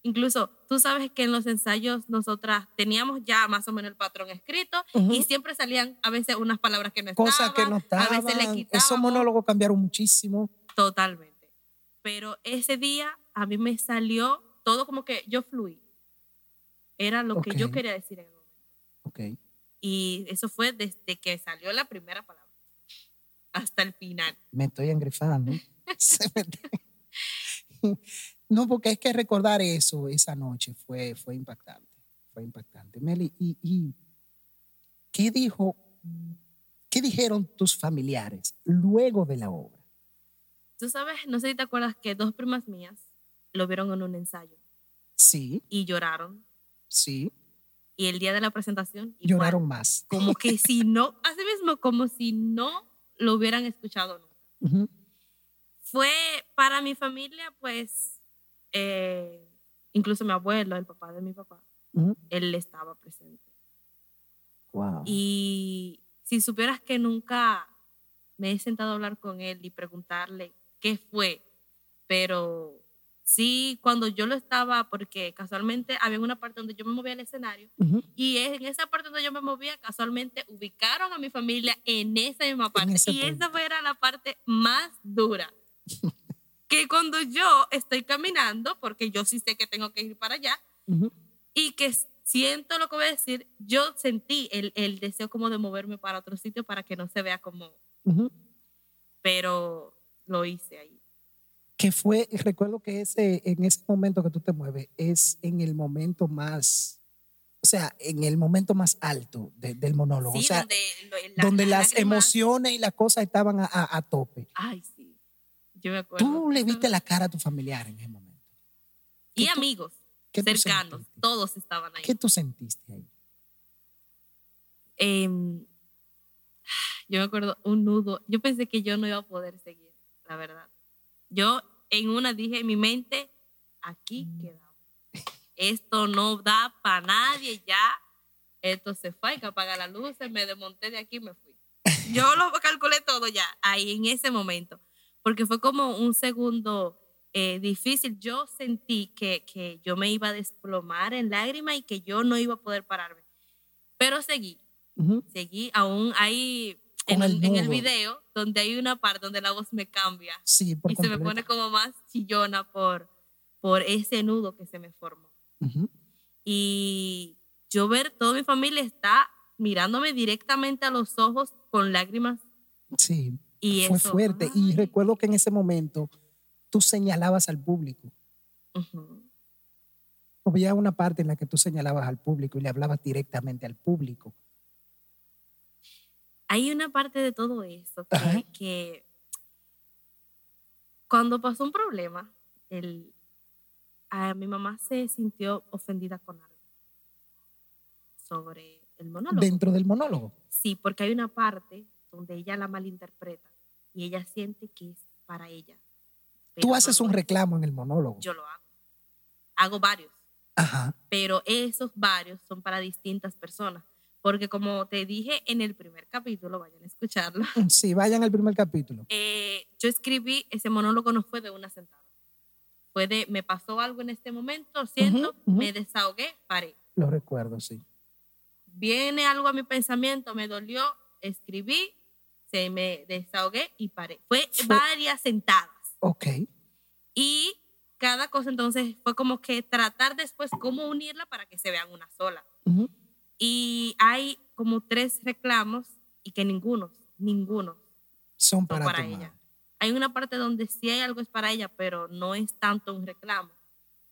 S2: Incluso tú sabes que en los ensayos nosotras teníamos ya más o menos el patrón escrito
S1: Ujú.
S2: y siempre salían a veces unas palabras que no
S1: Cosas que
S2: estaban,
S1: no
S2: a
S1: estaban.
S2: veces le quitábamos.
S1: Esos monólogos cambiaron muchísimo.
S2: Totalmente. Pero ese día a mí me salió todo como que yo fluí. Era lo que yo quería decir en el momento.
S1: Ok.
S2: Y eso fue desde que salió la primera palabra hasta el final.
S1: me estoy engrifando. No, porque es que recordar eso esa noche fue, fue impactante. Fue impactante. Meli, ¿y, y qué dijo, qué dijeron tus familiares luego de la obra?
S2: Tú sabes, no sé si te acuerdas que dos primas mías lo vieron en un ensayo
S1: Sí,
S2: y lloraron.
S1: sí,
S2: Y el día de la presentación, igual.
S1: lloraron más.
S2: Como que si no, así mismo, como si no lo hubieran escuchado nunca. Fue para mi familia, pues, eh, incluso mi abuelo, el papá de mi papá,
S1: Ujú.
S2: él estaba presente.
S1: Wow.
S2: Y si supieras que nunca me he sentado a hablar con él y preguntarle qué fue, pero sí, cuando yo lo estaba, porque casualmente había una parte donde yo me movía al escenario
S1: Ujú.
S2: y en esa parte donde yo me movía, casualmente ubicaron a mi familia en esa misma parte. y
S1: punto.
S2: esa fue era la parte más dura. que cuando yo estoy caminando, porque yo sí sé que tengo que ir para allá,
S1: Ujú.
S2: y que siento lo que voy a decir, yo sentí el, el deseo como de moverme para otro sitio para que no se vea como,
S1: Ujú.
S2: pero lo hice ahí.
S1: que fue, recuerdo que ese, en ese momento que tú te mueves es en el momento más, o sea, en el momento más alto de- del monólogo,
S2: Sí,
S1: o sea,
S2: donde, la-
S1: donde
S2: las
S1: las emociones y las cosas estaban a, a- a tope.
S2: Ay, sí. Yo me acuerdo.
S1: Tú le viste la cara a tu familiar en ese momento.
S2: Y
S1: ¿Qué tú-
S2: amigos cercanos, todos estaban ahí.
S1: ¿Qué tú sentiste ahí?
S2: Em, yo me acuerdo un nudo. Yo pensé que yo no iba a poder seguir, la verdad. Yo en una dije en mi mente, aquí
S1: Mm.
S2: quedamos. Esto no da para nadie ya. Esto se fue, hay que apagar las luces, me desmonté de aquí y me fui. Yo lo calculé todo ya, ahí en ese momento. Porque fue como un segundo eh, difícil. Yo sentí que, que yo me iba a desplomar en lágrimas y que yo no iba a poder pararme. Pero seguí
S1: Ujú.
S2: seguí aún
S1: Con
S2: en
S1: el
S2: el, en el video donde hay una parte donde la voz me cambia
S1: Sí, por
S2: y se me
S1: completo.
S2: pone como más chillona por, por ese nudo que se me formó.
S1: Ujú.
S2: Y yo ver toda mi familia está mirándome directamente a los ojos con lágrimas
S1: Sí,
S2: y
S1: fue
S2: eso,
S1: fuerte. Y recuerdo que en ese momento tú señalabas al público.
S2: ujú.
S1: Había una parte en la que tú señalabas al público y le hablabas directamente al público.
S2: Hay una parte de todo eso que,
S1: Ajá.
S2: que cuando pasó un problema, el, a mi mamá se sintió ofendida con algo sobre el monólogo.
S1: Dentro del monólogo.
S2: Sí, porque hay una parte donde ella la malinterpreta y ella siente que es para ella.
S1: Tú
S2: pero
S1: haces
S2: no
S1: un reclamo en el monólogo.
S2: Yo lo hago. Hago varios,
S1: Ajá.
S2: pero esos varios son para distintas personas. Porque como te dije en el primer capítulo, vayan a escucharlo,
S1: Sí, vayan al primer capítulo.
S2: eh, yo escribí, ese monólogo no fue de una sentada. Fue de, me pasó algo en este momento, siento, me desahogué, paré.
S1: Lo recuerdo, sí.
S2: Viene algo a mi pensamiento, me dolió, escribí, se me desahogué y paré. Fue varias sentadas.
S1: Ok.
S2: Y cada cosa entonces fue como que tratar después cómo unirla para que se vean una sola. Y hay como tres reclamos y que ninguno, ninguno
S1: Son
S2: son
S1: para,
S2: ella.
S1: madre.
S2: Hay una parte donde sí hay algo es para ella, pero no es tanto un reclamo.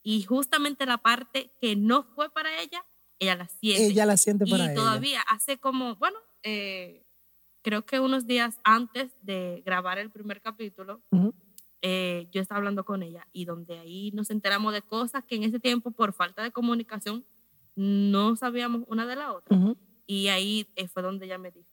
S2: Y justamente la parte que no fue para ella, ella la siente.
S1: Ella la siente
S2: y
S1: para ella.
S2: todavía hace como, bueno, eh, creo que unos días antes de grabar el primer capítulo,
S1: Ujú.
S2: eh, yo estaba hablando con ella y donde ahí nos enteramos de cosas que en ese tiempo, por falta de comunicación, no sabíamos una de la otra.
S1: Ujú.
S2: Y ahí eh, fue donde ella me dijo.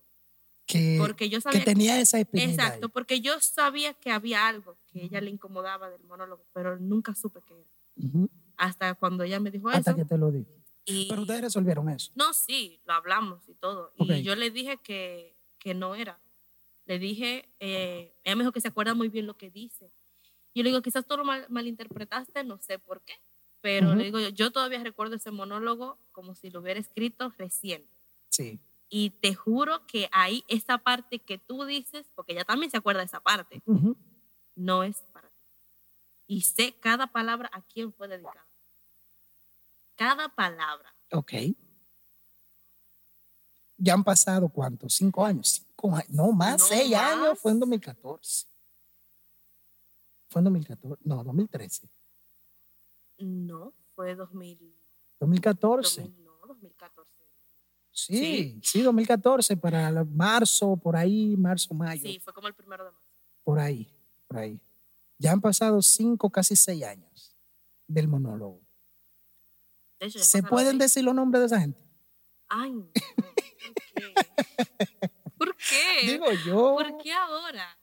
S1: Que,
S2: Porque yo
S1: que
S2: sabía
S1: tenía esa espinita.
S2: Exacto, porque yo sabía que había algo que ella le incomodaba del monólogo, pero nunca supe qué era.
S1: ahí.
S2: Hasta cuando ella me dijo
S1: Hasta
S2: eso.
S1: que te lo di.
S2: y-
S1: Pero ustedes resolvieron eso.
S2: No, sí, lo hablamos y todo.
S1: Ok.
S2: Y yo le dije que, que no era. Le dije, eh, ella me dijo que se acuerda muy bien lo que dice. Yo le digo, quizás tú lo mal- malinterpretaste, no sé por qué. Pero le digo, yo, todavía recuerdo ese monólogo como si lo hubiera escrito recién.
S1: Sí.
S2: Y te juro que ahí, esa parte que tú dices, porque ella también se acuerda de esa parte, no es para ti. Y sé cada palabra a quién fue dedicada. Cada palabra.
S1: Ok. Ya han pasado cuántos? Cinco años. Cinco años. No, más,
S2: No
S1: seis
S2: más.
S1: años. Fue en 2014. Fue en 2014. No, 2013.
S2: No, fue 2000,
S1: 2014.
S2: 2000, no, 2014.
S1: Sí, sí, 2014 para marzo, por ahí, marzo, mayo.
S2: Sí, fue como el primero de marzo.
S1: Por ahí, por ahí. Ya han pasado cinco, casi seis años del monólogo.
S2: De hecho,
S1: ¿Se pueden
S2: seis.
S1: decir los nombres de esa gente?
S2: Ay, no, ¿por qué? ¿Por qué?
S1: Digo yo.
S2: ¿Por qué ahora?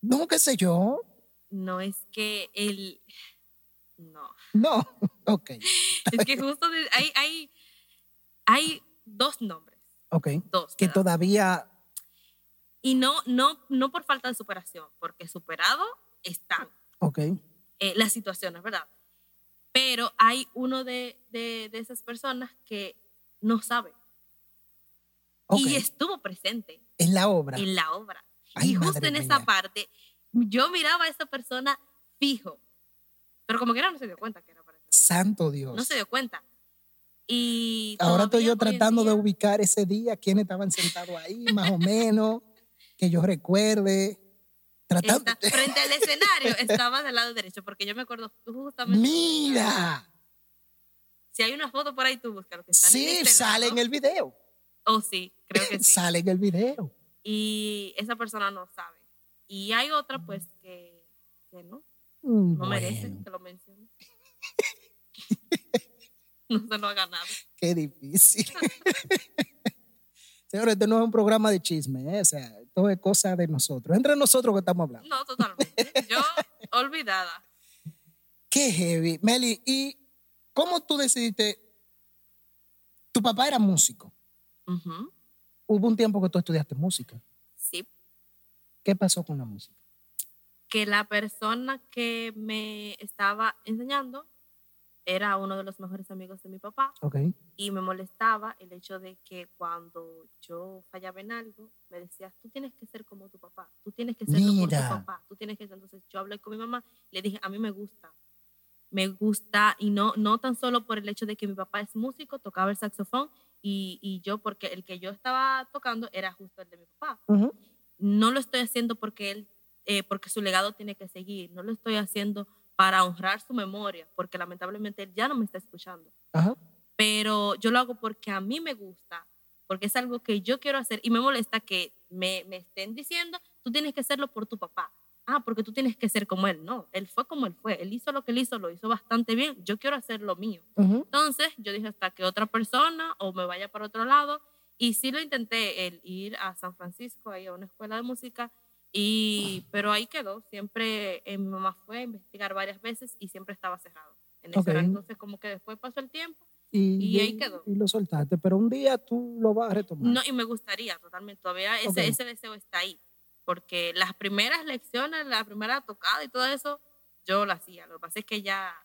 S1: No, qué sé yo.
S2: No, es que el... No.
S1: No, ok.
S2: Es que justo de- hay, hay, hay dos nombres,
S1: Ok.
S2: dos.
S1: Que
S2: ¿verdad?
S1: todavía,
S2: Y no, no, no por falta de superación, porque superado están
S1: ok.
S2: eh, las situaciones, ¿verdad? Pero hay uno de, de, de esas personas que no sabe
S1: ok.
S2: y estuvo presente
S1: En la obra.
S2: en la obra.
S1: Ay,
S2: y justo en esa
S1: mía.
S2: parte, yo miraba a esa persona fijo, pero como que era no se dio cuenta que era para eso.
S1: Santo Dios.
S2: No se dio cuenta. Y
S1: Ahora estoy yo
S2: en
S1: tratando de
S2: día-
S1: ubicar ese día, quiénes estaban sentados ahí, más o menos, que yo recuerde. Tratando.
S2: Está- frente al escenario estaba del lado derecho, porque yo me acuerdo justamente.
S1: Mira,
S2: Si hay una foto por ahí, tú buscas lo que está
S1: sí, sale en el video.
S2: Oh, sí, creo que sí.
S1: Sale en el video.
S2: Y esa persona no sabe. Y hay otra, pues, que, que no,
S1: Mm,
S2: no merece
S1: bueno,
S2: que lo mencione. no se lo ha ganado.
S1: Qué difícil. Señores, este no es un programa de chisme, ¿eh? o sea, todo es cosa de nosotros. Entre nosotros que estamos hablando.
S2: No, totalmente. Yo, olvidada.
S1: Qué heavy. Meli, ¿y cómo tú decidiste? Tu papá era músico.
S2: Ujú.
S1: Hubo un tiempo que tú estudiaste música.
S2: Sí,
S1: ¿Qué pasó con la música?
S2: que la persona que me estaba enseñando era uno de los mejores amigos de mi papá
S1: Ok.
S2: y me molestaba el hecho de que cuando yo fallaba en algo, me decías, tú tienes que ser como tu papá, tú tienes que ser como tu
S1: Mira.
S2: papá, tú tienes que ser. Entonces yo hablé con mi mamá y le dije, a mí me gusta, me gusta y no, no tan solo por el hecho de que mi papá es músico, tocaba el saxofón y, y yo, porque el que yo estaba tocando era justo el de mi papá
S1: Ujú.
S2: no lo estoy haciendo porque él, eh, porque su legado tiene que seguir, no lo estoy haciendo para honrar su memoria, porque lamentablemente él ya no me está escuchando,
S1: Ajá.
S2: pero yo lo hago porque a mí me gusta, porque es algo que yo quiero hacer y me molesta que me, me estén diciendo, tú tienes que hacerlo por tu papá. Ah, porque tú tienes que ser como él. No, él fue como él fue. Él hizo lo que él hizo, lo hizo bastante bien. Yo quiero hacer lo mío.
S1: Ujú.
S2: Entonces yo dije hasta que otra persona o me vaya para otro lado. Y sí lo intenté, el ir a San Francisco, ahí a una escuela de música, y, pero ahí quedó. Siempre eh, mi mamá fue a investigar varias veces y siempre estaba cerrado. En ese. Entonces como que después pasó el tiempo.
S1: Y,
S2: Y ahí quedó.
S1: Y lo soltaste, pero un día tú lo vas a retomar.
S2: No, y me gustaría totalmente, todavía ese,
S1: Ok.
S2: ese deseo está ahí. Porque las primeras lecciones, la primera tocada y todo eso, yo lo hacía. Lo que pasa es que ya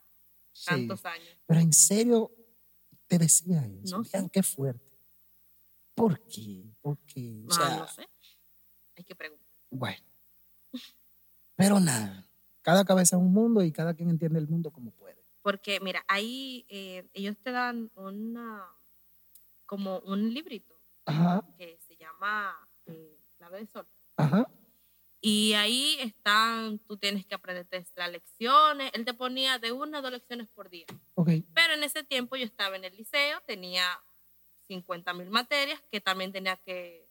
S1: Sí.
S2: tantos años.
S1: Pero en serio te decía eso.
S2: No
S1: Vean
S2: sé.
S1: qué fuerte. ¿Por qué? ¿Por qué? O sea,
S2: no sé. Hay que preguntar.
S1: bueno. Pero nada. Cada cabeza es un mundo y cada quien entiende el mundo como puede.
S2: Porque, mira, ahí eh, ellos te dan una, como un librito
S1: Ajá,
S2: que se llama eh, Clave de Sol.
S1: Ajá.
S2: Y ahí están, tú tienes que aprenderte las lecciones. Él te ponía de una a dos lecciones por día.
S1: Ok.
S2: Pero en ese tiempo yo estaba en el liceo, tenía 50 mil materias que también tenía que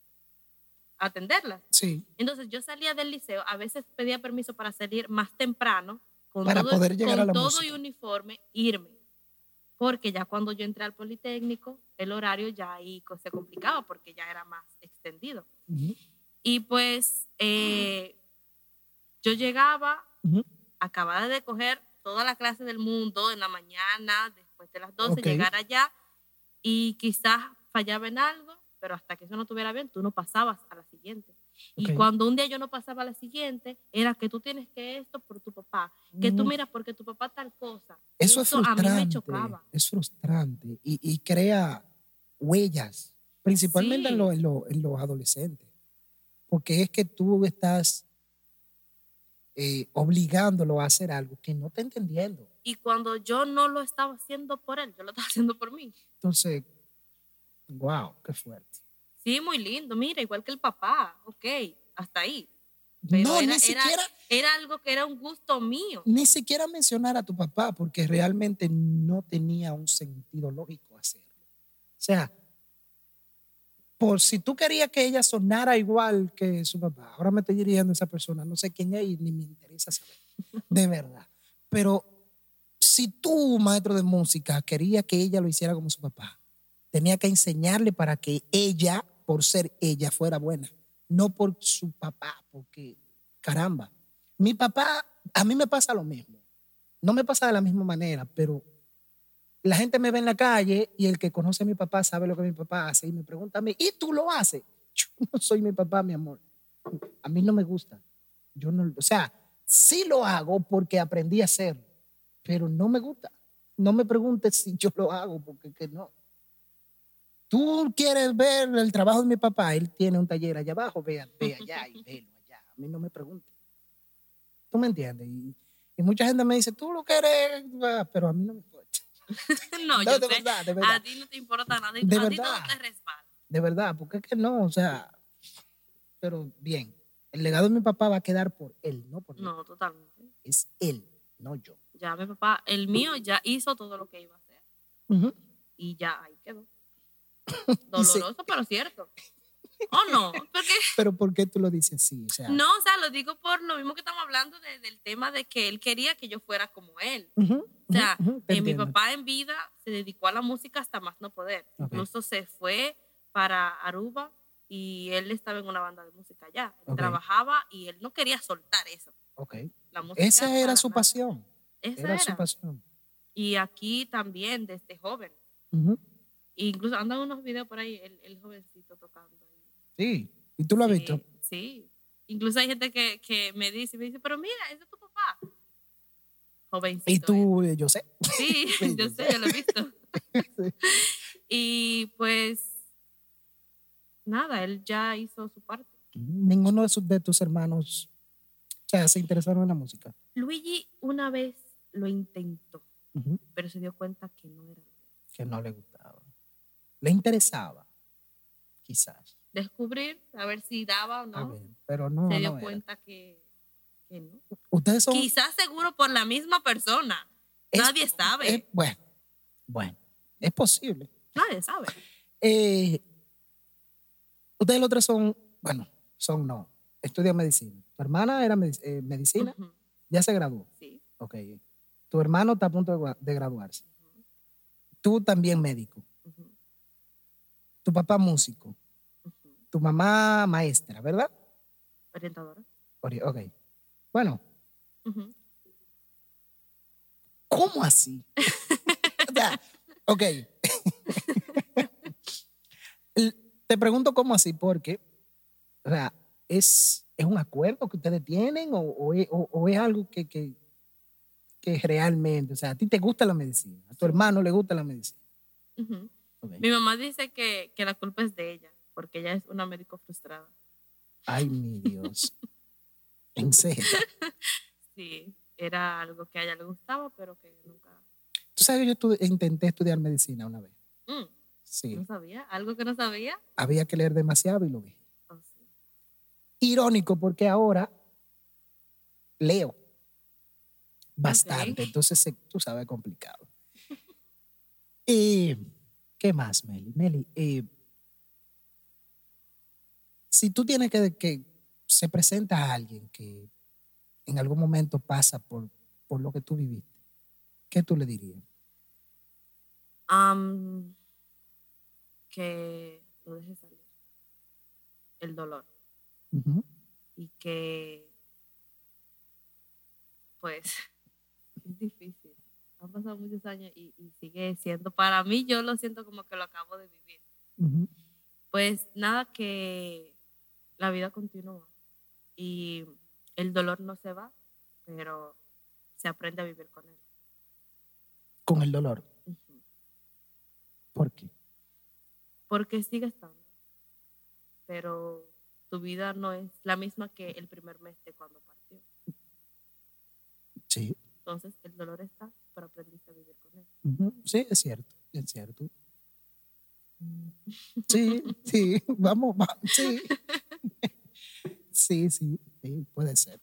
S2: atenderlas.
S1: Sí.
S2: Entonces yo salía del liceo, a veces pedía permiso para salir más temprano, con
S1: Para
S2: todo,
S1: poder llegar
S2: con
S1: a la
S2: todo
S1: música.
S2: y uniforme, irme. Porque ya cuando yo entré al Politécnico, el horario ya ahí se complicaba porque ya era más extendido.
S1: Ujú,
S2: Y pues eh, yo llegaba,
S1: ujú.
S2: acababa de coger toda la clase del mundo en la mañana, después de las 12,
S1: Ok.
S2: llegar allá y quizás fallaba en algo, pero hasta que eso no estuviera bien, tú no pasabas a la siguiente. Y cuando un día yo no pasaba a la siguiente, era que tú tienes que esto por tu papá, que tú
S1: Mm.
S2: miras porque tu papá tal cosa.
S1: Eso es
S2: a mí me
S1: frustrante.
S2: chocaba.
S1: Es frustrante y, y crea huellas, principalmente en,
S2: Sí.
S1: lo- en lo- en los adolescentes. Porque es que tú estás eh, obligándolo a hacer algo que no está entendiendo.
S2: Y cuando yo no lo estaba haciendo por él, yo lo estaba haciendo por mí.
S1: Entonces, wow, qué fuerte.
S2: Sí, muy lindo, mira, igual que el papá, ok, hasta ahí. Pero
S1: no,
S2: era,
S1: ni
S2: era-
S1: siquiera,
S2: era algo que era un gusto mío.
S1: ni siquiera mencionar a tu papá porque realmente no tenía un sentido lógico hacerlo. O sea, por si tú querías que ella sonara igual que su papá, ahora me estoy dirigiendo a esa persona, no sé quién es y ni me interesa saber, de verdad. Pero si tú, maestro de música, quería que ella lo hiciera como su papá, tenía que enseñarle para que ella, por ser ella, fuera buena, no por su papá, porque caramba, mi papá, a mí me pasa lo mismo. No me pasa de la misma manera, pero La gente me ve en la calle y el que conoce a mi papá sabe lo que mi papá hace y me pregunta a mí, ¿y tú lo haces? Yo no soy mi papá, mi amor. A mí no me gusta. Yo no, o sea, sí lo hago porque aprendí a hacerlo, pero no me gusta. No me preguntes si yo lo hago, porque que no. Tú quieres ver el trabajo de mi papá, él tiene un taller allá abajo, ve, ve allá y velo allá. A mí no me preguntes. ¿Tú me entiendes? Y, y mucha gente me dice, tú lo quieres, pero a mí no me.
S2: no,
S1: No,
S2: yo
S1: de
S2: sé,
S1: verdad, de verdad.
S2: a ti no te importa nada.
S1: De
S2: a ti todo te respalda.
S1: De verdad, porque es que no, o sea, pero bien, el legado de mi papá va a quedar por él, no por mí.
S2: No, totalmente.
S1: Es él, no yo.
S2: Ya mi papá, el mío ya hizo todo lo que iba a hacer. Y ya ahí quedó. Doloroso, pero cierto. ¿O no? Porque,
S1: Pero ¿por qué tú lo dices así? O sea,
S2: no, o sea, lo digo por lo mismo que estamos hablando de- del tema de que él quería que yo fuera como él. O sea, eh, mi papá en vida se dedicó a la música hasta más no poder. Incluso se fue para Aruba y él estaba en una banda de música allá. Él trabajaba y él no quería soltar eso.
S1: Ok.
S2: La música
S1: Esa era su
S2: nada.
S1: pasión.
S2: Esa
S1: Era
S2: era.
S1: su pasión.
S2: Y aquí también, desde joven.
S1: Ujú.
S2: Incluso andan unos videos por ahí, el, el jovencito tocando.
S1: Sí. ¿Y tú lo has
S2: Sí,
S1: visto?
S2: Sí. Incluso hay gente que, que me dice, me dice, pero mira, ese es tu papá. Jovencito.
S1: Y tú, eh, yo sé.
S2: Sí,
S1: Sí,
S2: yo
S1: yo
S2: sé, yo lo he visto. Y pues, nada, él ya hizo su parte.
S1: Ninguno de, sus, de tus hermanos o sea, se interesaron en la música.
S2: Luigi una vez lo intentó, pero se dio cuenta que no era.
S1: Que no le gustaba. Le interesaba, quizás.
S2: Descubrir, a ver si daba o
S1: A
S2: no.
S1: ver, pero no.
S2: se dio
S1: no
S2: cuenta que, que no.
S1: Ustedes son.
S2: Quizás seguro por la misma persona.
S1: es-
S2: Nadie sabe.
S1: es- bueno, bueno, es posible.
S2: Nadie sabe.
S1: Eh, ustedes los tres son, bueno, son no, estudian medicina. Tu hermana era medic- eh, medicina, ya se graduó.
S2: Sí.
S1: Ok. Tu hermano está a punto de, graduarse. Tú también médico. Tu papá músico. Tu mamá maestra, ¿verdad?
S2: Orientadora.
S1: Ori- Ok. Bueno. ¿cómo así? o sea, ok. Te pregunto cómo así, porque, o sea, ¿es, es un acuerdo que ustedes tienen o, o es, o- o es algo que, que, que realmente, o sea, a ti te gusta la medicina, a tu hermano le gusta la medicina?
S2: Mi mamá dice que, que la culpa es de ella, porque ella es una médico frustrada.
S1: Ay, mi Dios. En serio.
S2: Sí, era algo que a ella le gustaba, pero que nunca...
S1: Tú sabes que yo intenté estudiar medicina una vez.
S2: Mm,
S1: Sí.
S2: No sabía, algo que no sabía.
S1: Había que leer demasiado y lo vi.
S2: Oh, sí.
S1: irónico porque ahora leo bastante, entonces tú sabes, complicado. Y, ¿Qué más, Meli? Meli, eh, si tú tienes que, que se presenta a alguien que en algún momento pasa por, por lo que tú viviste, ¿qué tú le dirías?
S2: Am, que lo deje salir. El dolor. Y que, pues, es difícil. Han pasado muchos años y, y sigue siendo, para mí yo lo siento como que lo acabo de vivir. Pues nada, que la vida continúa y el dolor no se va, pero se aprende a vivir con él.
S1: Con el dolor. ¿Por qué?
S2: Porque sigue estando, pero tu vida no es la misma que el primer mes de cuando partió.
S1: Sí.
S2: Entonces el dolor está, pero aprendiste a vivir con él.
S1: Sí, es cierto, es cierto. Sí, sí, vamos, vamos, sí. Sí, sí, sí, puede ser.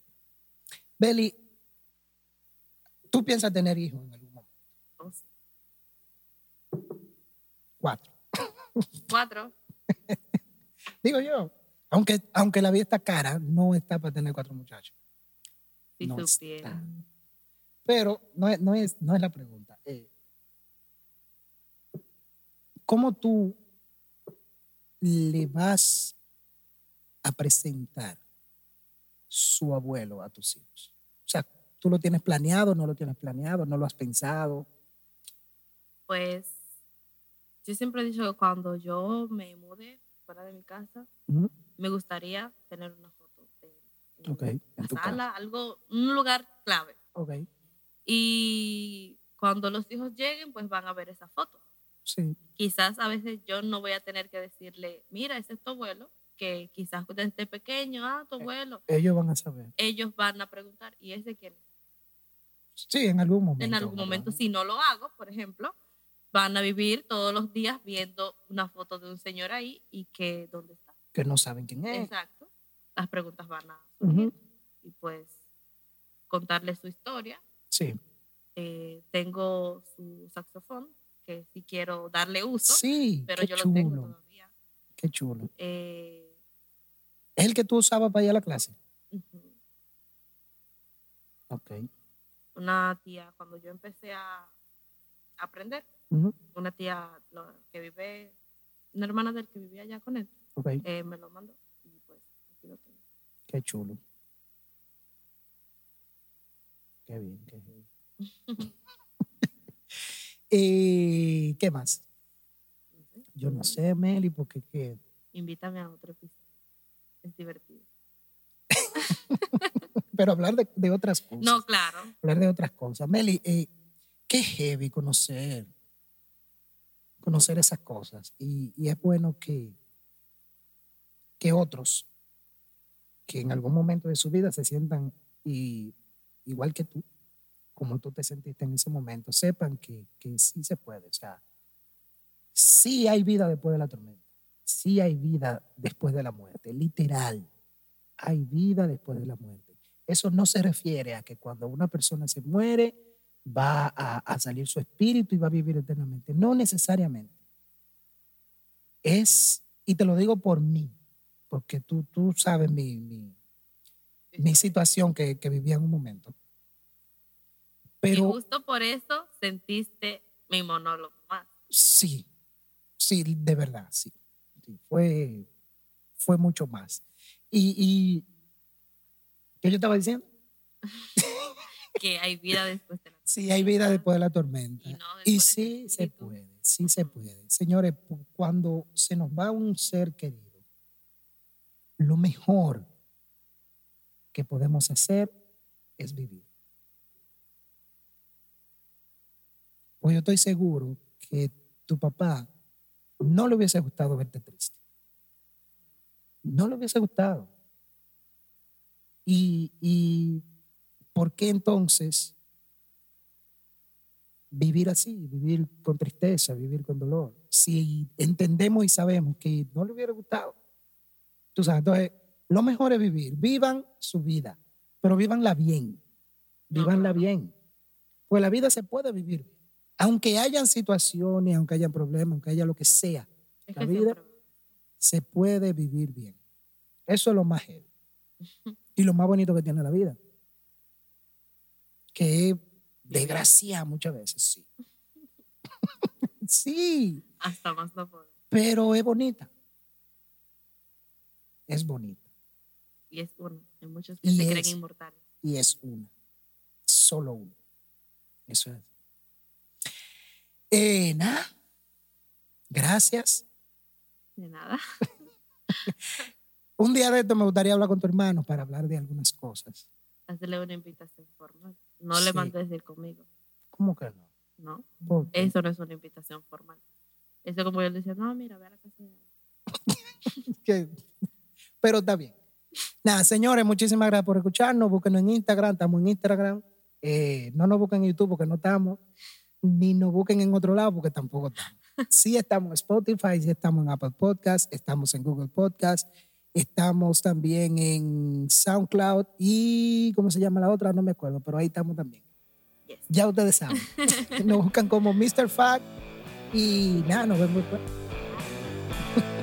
S1: Beli, ¿tú piensas tener hijos en algún momento?
S2: Oh, sí.
S1: Cuatro.
S2: Cuatro.
S1: Digo yo, aunque, aunque la vida está cara, no está para tener cuatro muchachos.
S2: Si
S1: No está. Pero no es, no es, no es la pregunta. Eh, ¿Cómo tú le vas a presentar su abuelo a tus hijos? O sea, ¿tú lo tienes planeado, no lo tienes planeado, no lo has pensado?
S2: Pues yo siempre he dicho que cuando yo me mude fuera de mi casa, me gustaría tener una foto de él en
S1: en
S2: la
S1: tu
S2: sala, algo, un lugar clave.
S1: Ok,
S2: Y cuando los hijos lleguen, pues van a ver esa foto.
S1: sí,
S2: Quizás a veces yo no voy a tener que decirle, mira, ese es tu abuelo, que quizás desde pequeño, ah, tu abuelo,
S1: ellos van a saber.
S2: ellos van a preguntar, ¿y ese quién es?
S1: Sí, en algún momento.
S2: En algún
S1: ¿verdad?
S2: momento, si no lo hago, por ejemplo, van a vivir todos los días viendo una foto de un señor ahí y que, ¿dónde está?
S1: Que no saben quién es.
S2: Exacto. Las preguntas van a surgir y pues contarle su historia.
S1: Sí,
S2: Eh, tengo su saxofón, que sí quiero darle uso,
S1: sí,
S2: pero yo
S1: chulo,
S2: lo tengo todavía.
S1: qué chulo.
S2: Eh,
S1: ¿Es el que tú usabas para ir a la clase?
S2: ujú.
S1: Ok.
S2: Una tía, cuando yo empecé a aprender, una tía lo- que vive, una hermana del que vivía allá con él, eh, me lo mandó y pues aquí lo tengo.
S1: qué chulo. Qué bien, qué bien. Eh, ¿Qué más? Yo no sé, Meli, porque qué.
S2: Invítame a otro episodio. Es divertido.
S1: Pero hablar de, de otras cosas.
S2: No, claro.
S1: hablar de otras cosas. Meli, eh, qué heavy conocer, conocer esas cosas. Y, y es bueno que, que otros, que en algún momento de su vida se sientan y, igual que tú, como tú te sentiste en ese momento, sepan que, que sí se puede. O sea, sí hay vida después de la tormenta. Sí hay vida después de la muerte. Literal. Hay vida después de la muerte. Eso no se refiere a que cuando una persona se muere va a, a salir su espíritu y va a vivir eternamente. No necesariamente. Es, y te lo digo por mí, porque tú, tú sabes mi, mi, mi situación que, que vivía en un momento.
S2: y
S1: Pero
S2: justo por eso sentiste mi monólogo más.
S1: sí, sí, de verdad, sí. Sí, fue, fue mucho más. Y, y ¿qué yo estaba diciendo?
S2: Que hay vida después de la
S1: Sí, hay vida después de la tormenta.
S2: Y no
S1: sí se
S2: espíritu.
S1: puede, sí se puede. Señores, cuando se nos va un ser querido, lo mejor que podemos hacer es vivir. Pues yo estoy seguro que tu papá no le hubiese gustado verte triste. No le hubiese gustado. Y, y ¿por qué entonces vivir así, vivir con tristeza, vivir con dolor? Si entendemos y sabemos que no le hubiera gustado. Tú sabes, entonces, lo mejor es vivir. Vivan su vida, pero vívanla bien. Vívanla bien. Pues la vida se puede vivir bien. Aunque hayan situaciones, aunque haya problemas, aunque haya lo que sea,
S2: Es
S1: la
S2: que
S1: vida
S2: siempre-
S1: se puede vivir bien. Eso es lo más heavy. Y lo más bonito que tiene la vida. Que es desgracia muchas veces, sí. sí,
S2: hasta más no poder.
S1: pero es bonita. Es bonita.
S2: Y es uno. Hay muchos que
S1: Y
S2: se
S1: es-
S2: creen inmortales.
S1: Y es una. Solo una. Eso es. Eh, nada. Gracias.
S2: De nada.
S1: Un día de esto me gustaría hablar con tu hermano para hablar de algunas cosas.
S2: Hacerle una invitación formal. No le
S1: Sí.
S2: mandes ir conmigo.
S1: ¿Cómo que no?
S2: ¿No?
S1: ¿Por qué?
S2: Eso no es una invitación formal. Eso como yo le decía, no, mira, ve a la casa de
S1: pero está bien. Nada, señores, muchísimas gracias por escucharnos. Búsquenos en Instagram, estamos en Instagram. Eh, no nos busquen en YouTube porque no estamos, ni nos busquen en otro lado porque tampoco estamos. Sí estamos en Spotify, sí estamos en Apple Podcast, estamos en Google Podcast, estamos también en SoundCloud y, ¿cómo se llama la otra? No me acuerdo, pero ahí estamos también.
S2: Yes.
S1: Ya ustedes saben. nos buscan como Mr. Fact y nada, nos vemos después.